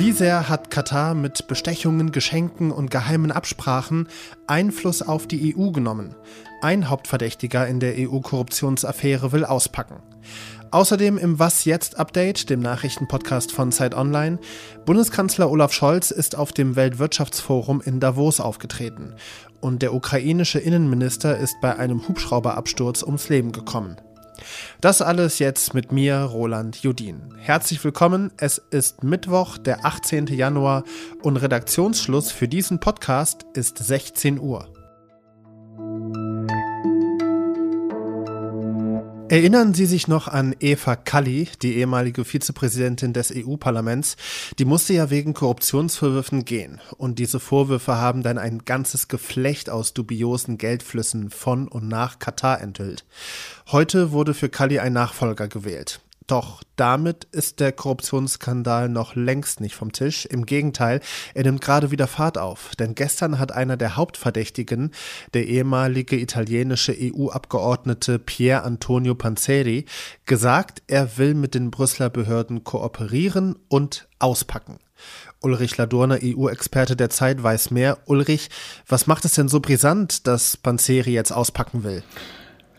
Wie sehr hat Katar mit Bestechungen, Geschenken und geheimen Absprachen Einfluss auf die EU genommen? Ein Hauptverdächtiger in der EU-Korruptionsaffäre will auspacken. Außerdem im Was jetzt Update, dem Nachrichtenpodcast von Zeit Online. Bundeskanzler Olaf Scholz ist auf dem Weltwirtschaftsforum in Davos aufgetreten und der ukrainische Innenminister ist bei einem Hubschrauberabsturz ums Leben gekommen. Das alles jetzt mit mir, Roland Judin. Herzlich willkommen. Es ist Mittwoch, der 18. Januar und Redaktionsschluss für diesen Podcast ist 16 Uhr. Erinnern Sie sich noch an Eva Kalli, die ehemalige Vizepräsidentin des EU-Parlaments? Die musste ja wegen Korruptionsvorwürfen gehen. Und diese Vorwürfe haben dann ein ganzes Geflecht aus dubiosen Geldflüssen von und nach Katar enthüllt. Heute wurde für Kalli ein Nachfolger gewählt. Doch damit ist der Korruptionsskandal noch längst nicht vom Tisch. Im Gegenteil, er nimmt gerade wieder Fahrt auf. Denn gestern hat einer der Hauptverdächtigen, der ehemalige italienische EU-Abgeordnete Pier Antonio Panzeri, gesagt, er will mit den Brüsseler Behörden kooperieren und auspacken. Ulrich Ladurner, EU-Experte der Zeit, weiß mehr. Ulrich, was macht es denn so brisant, dass Panzeri jetzt auspacken will?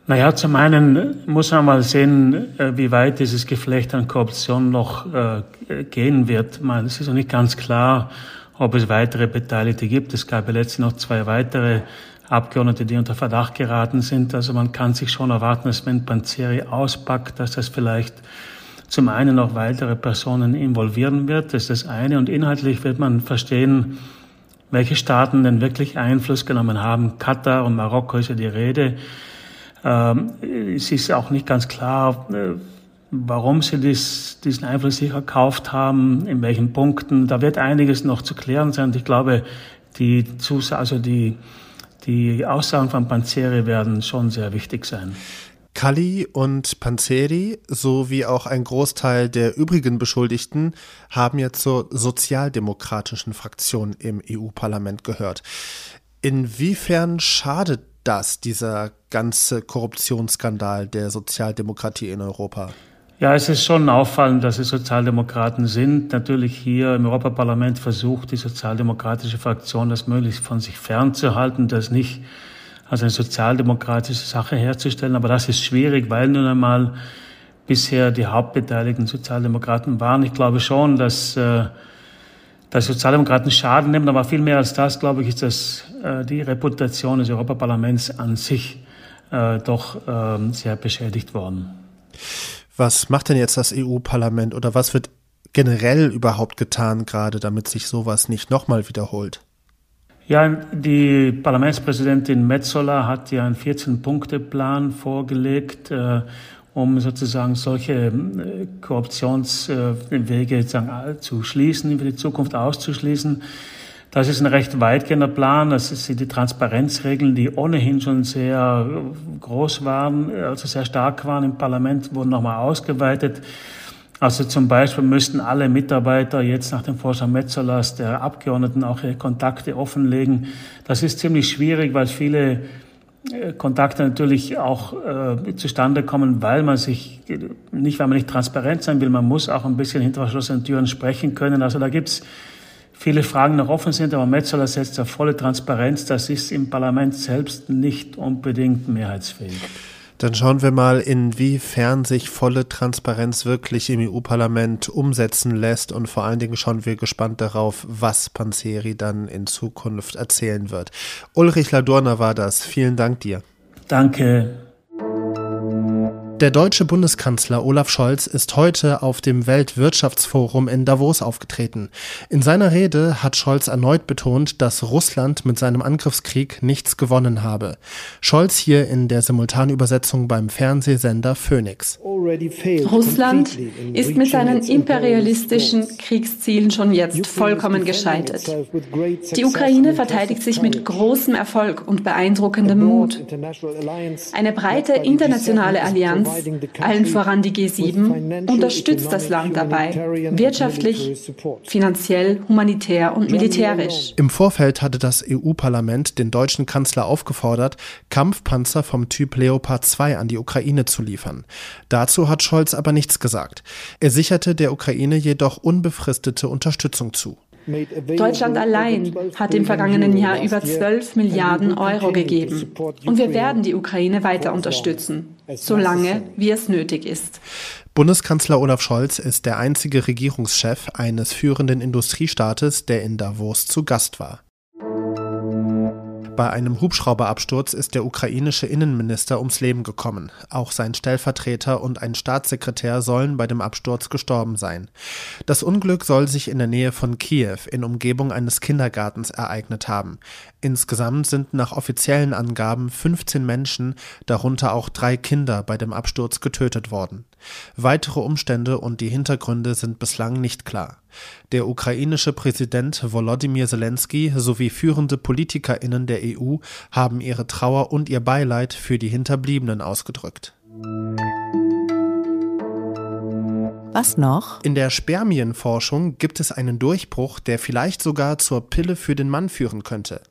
Naja, zum einen muss man mal sehen, äh, wie weit dieses Geflecht an Korruption noch äh, gehen wird. es ist noch nicht ganz klar, ob es weitere Beteiligte gibt. Es gab ja letztens noch zwei weitere Abgeordnete, die unter Verdacht geraten sind. Also man kann sich schon erwarten, dass wenn Panzeri auspackt, dass das vielleicht zum einen noch weitere Personen involvieren wird. Das ist das eine. Und inhaltlich wird man verstehen, welche Staaten denn wirklich Einfluss genommen haben. Katar und Marokko ist ja die Rede. Ähm, es ist auch nicht ganz klar, äh, warum sie dies, diesen Einfluss sich erkauft haben, in welchen Punkten. Da wird einiges noch zu klären sein. Ich glaube, die, Zus also die, die Aussagen von Panzeri werden schon sehr wichtig sein. Kalli und Panzeri sowie auch ein Großteil der übrigen Beschuldigten haben ja zur sozialdemokratischen Fraktion im EU-Parlament gehört. Inwiefern schadet das, dieser ganze Korruptionsskandal der Sozialdemokratie in Europa? Ja, es ist schon auffallend, dass es Sozialdemokraten sind. Natürlich hier im Europaparlament versucht die sozialdemokratische Fraktion das möglichst von sich fernzuhalten, das nicht als eine sozialdemokratische Sache herzustellen. Aber das ist schwierig, weil nun einmal bisher die hauptbeteiligten Sozialdemokraten waren. Ich glaube schon, dass äh, dass Sozialdemokraten Schaden nehmen, aber viel mehr als das, glaube ich, ist das äh, die Reputation des Europaparlaments an sich äh, doch äh, sehr beschädigt worden. Was macht denn jetzt das EU-Parlament oder was wird generell überhaupt getan, gerade damit sich sowas nicht nochmal wiederholt? Ja, die Parlamentspräsidentin Metzola hat ja einen 14-Punkte-Plan vorgelegt, äh, um sozusagen solche äh, Korruptionswege zu schließen, für die Zukunft auszuschließen. Das ist ein recht weitgehender Plan. Das sind die Transparenzregeln, die ohnehin schon sehr groß waren, also sehr stark waren im Parlament, wurden nochmal ausgeweitet. Also zum Beispiel müssten alle Mitarbeiter jetzt nach dem Vorschlag Metzolas der Abgeordneten auch ihre Kontakte offenlegen. Das ist ziemlich schwierig, weil viele äh, Kontakte natürlich auch äh, zustande kommen, weil man sich, nicht weil man nicht transparent sein will, man muss auch ein bisschen hinter verschlossenen Türen sprechen können. Also da gibt's viele Fragen noch offen sind, aber Metzola setzt auf volle Transparenz. Das ist im Parlament selbst nicht unbedingt mehrheitsfähig. Dann schauen wir mal, inwiefern sich volle Transparenz wirklich im EU-Parlament umsetzen lässt und vor allen Dingen schauen wir gespannt darauf, was Panzeri dann in Zukunft erzählen wird. Ulrich Ladurner war das. Vielen Dank dir. Danke. Der deutsche Bundeskanzler Olaf Scholz ist heute auf dem Weltwirtschaftsforum in Davos aufgetreten. In seiner Rede hat Scholz erneut betont, dass Russland mit seinem Angriffskrieg nichts gewonnen habe. Scholz hier in der Simultanübersetzung beim Fernsehsender Phoenix. Russland ist mit seinen imperialistischen Kriegszielen schon jetzt vollkommen gescheitert. Die Ukraine verteidigt sich mit großem Erfolg und beeindruckendem Mut. Eine breite internationale Allianz allen voran die G7, unterstützt das Land dabei, wirtschaftlich, finanziell, humanitär und militärisch. Im Vorfeld hatte das EU-Parlament den deutschen Kanzler aufgefordert, Kampfpanzer vom Typ Leopard 2 an die Ukraine zu liefern. Dazu hat Scholz aber nichts gesagt. Er sicherte der Ukraine jedoch unbefristete Unterstützung zu. Deutschland allein hat im vergangenen Jahr über 12 Milliarden Euro gegeben. Und wir werden die Ukraine weiter unterstützen, solange wie es nötig ist. Bundeskanzler Olaf Scholz ist der einzige Regierungschef eines führenden Industriestaates, der in Davos zu Gast war. Bei einem Hubschrauberabsturz ist der ukrainische Innenminister ums Leben gekommen. Auch sein Stellvertreter und ein Staatssekretär sollen bei dem Absturz gestorben sein. Das Unglück soll sich in der Nähe von Kiew in Umgebung eines Kindergartens ereignet haben. Insgesamt sind nach offiziellen Angaben 15 Menschen, darunter auch drei Kinder, bei dem Absturz getötet worden. Weitere Umstände und die Hintergründe sind bislang nicht klar. Der ukrainische Präsident Volodymyr Zelensky sowie führende PolitikerInnen der EU haben ihre Trauer und ihr Beileid für die Hinterbliebenen ausgedrückt. Was noch? In der Spermienforschung gibt es einen Durchbruch, der vielleicht sogar zur Pille für den Mann führen könnte.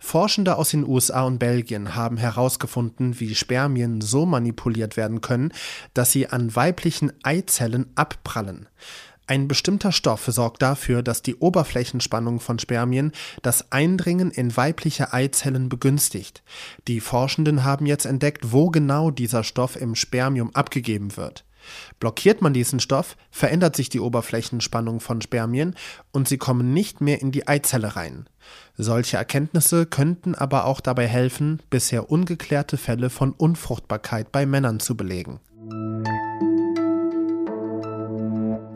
Forschende aus den USA und Belgien haben herausgefunden, wie Spermien so manipuliert werden können, dass sie an weiblichen Eizellen abprallen. Ein bestimmter Stoff sorgt dafür, dass die Oberflächenspannung von Spermien das Eindringen in weibliche Eizellen begünstigt. Die Forschenden haben jetzt entdeckt, wo genau dieser Stoff im Spermium abgegeben wird. Blockiert man diesen Stoff, verändert sich die Oberflächenspannung von Spermien und sie kommen nicht mehr in die Eizelle rein. Solche Erkenntnisse könnten aber auch dabei helfen, bisher ungeklärte Fälle von Unfruchtbarkeit bei Männern zu belegen.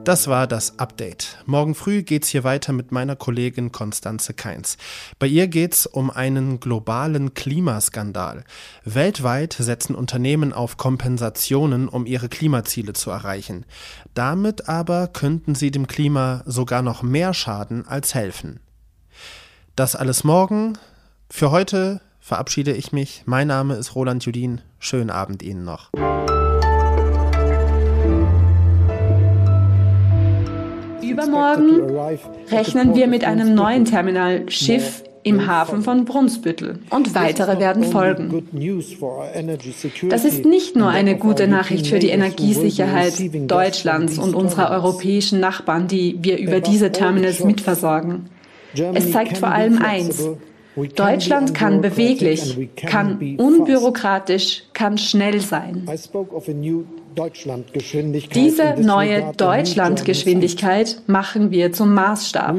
Das war das Update. Morgen früh geht's hier weiter mit meiner Kollegin Konstanze Keins. Bei ihr geht's um einen globalen Klimaskandal. Weltweit setzen Unternehmen auf Kompensationen, um ihre Klimaziele zu erreichen. Damit aber könnten sie dem Klima sogar noch mehr schaden als helfen. Das alles morgen. Für heute verabschiede ich mich. Mein Name ist Roland Judin. Schönen Abend Ihnen noch. Übermorgen rechnen wir mit einem neuen Terminal Schiff im Hafen von Brunsbüttel und weitere werden folgen. Das ist nicht nur eine gute Nachricht für die Energiesicherheit Deutschlands und unserer europäischen Nachbarn, die wir über diese Terminals mitversorgen. Es zeigt vor allem eins. Deutschland kann beweglich, kann unbürokratisch, kann schnell sein. Diese neue Deutschlandgeschwindigkeit machen wir zum Maßstab.